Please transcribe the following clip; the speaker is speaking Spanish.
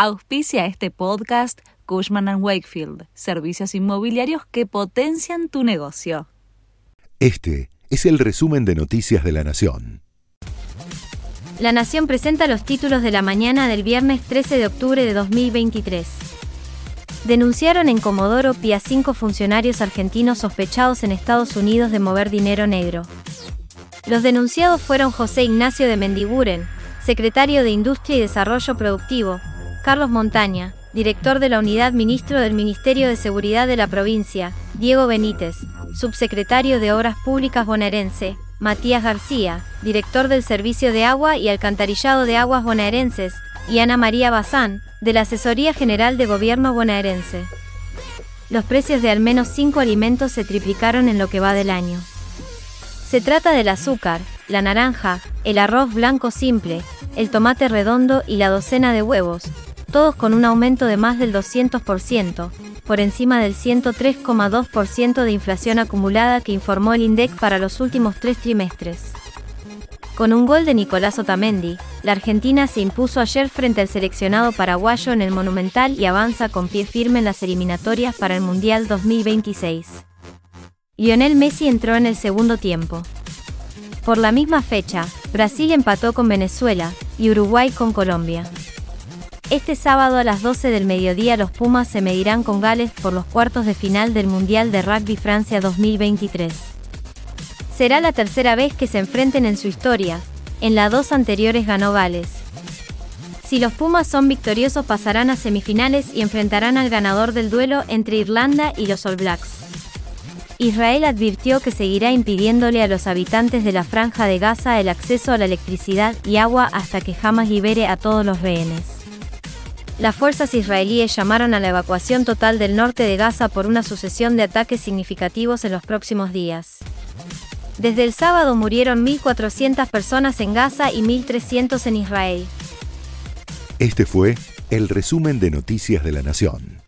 Auspicia este podcast Cushman ⁇ Wakefield, servicios inmobiliarios que potencian tu negocio. Este es el resumen de Noticias de la Nación. La Nación presenta los títulos de la mañana del viernes 13 de octubre de 2023. Denunciaron en Comodoro Pi a cinco funcionarios argentinos sospechados en Estados Unidos de mover dinero negro. Los denunciados fueron José Ignacio de Mendiguren, secretario de Industria y Desarrollo Productivo, Carlos Montaña, director de la Unidad Ministro del Ministerio de Seguridad de la provincia, Diego Benítez, subsecretario de Obras Públicas bonaerense, Matías García, director del Servicio de Agua y Alcantarillado de Aguas bonaerenses, y Ana María Bazán, de la Asesoría General de Gobierno bonaerense. Los precios de al menos cinco alimentos se triplicaron en lo que va del año. Se trata del azúcar, la naranja, el arroz blanco simple, el tomate redondo y la docena de huevos, todos con un aumento de más del 200%, por encima del 103,2% de inflación acumulada que informó el INDEC para los últimos tres trimestres. Con un gol de Nicolás Otamendi, la Argentina se impuso ayer frente al seleccionado paraguayo en el Monumental y avanza con pie firme en las eliminatorias para el Mundial 2026. Lionel Messi entró en el segundo tiempo. Por la misma fecha, Brasil empató con Venezuela y Uruguay con Colombia. Este sábado a las 12 del mediodía los Pumas se medirán con Gales por los cuartos de final del Mundial de Rugby Francia 2023. Será la tercera vez que se enfrenten en su historia, en las dos anteriores ganó Gales. Si los Pumas son victoriosos pasarán a semifinales y enfrentarán al ganador del duelo entre Irlanda y los All Blacks. Israel advirtió que seguirá impidiéndole a los habitantes de la franja de Gaza el acceso a la electricidad y agua hasta que jamás libere a todos los rehenes las fuerzas israelíes llamaron a la evacuación total del norte de Gaza por una sucesión de ataques significativos en los próximos días. Desde el sábado murieron 1.400 personas en Gaza y 1.300 en Israel. Este fue el resumen de Noticias de la Nación.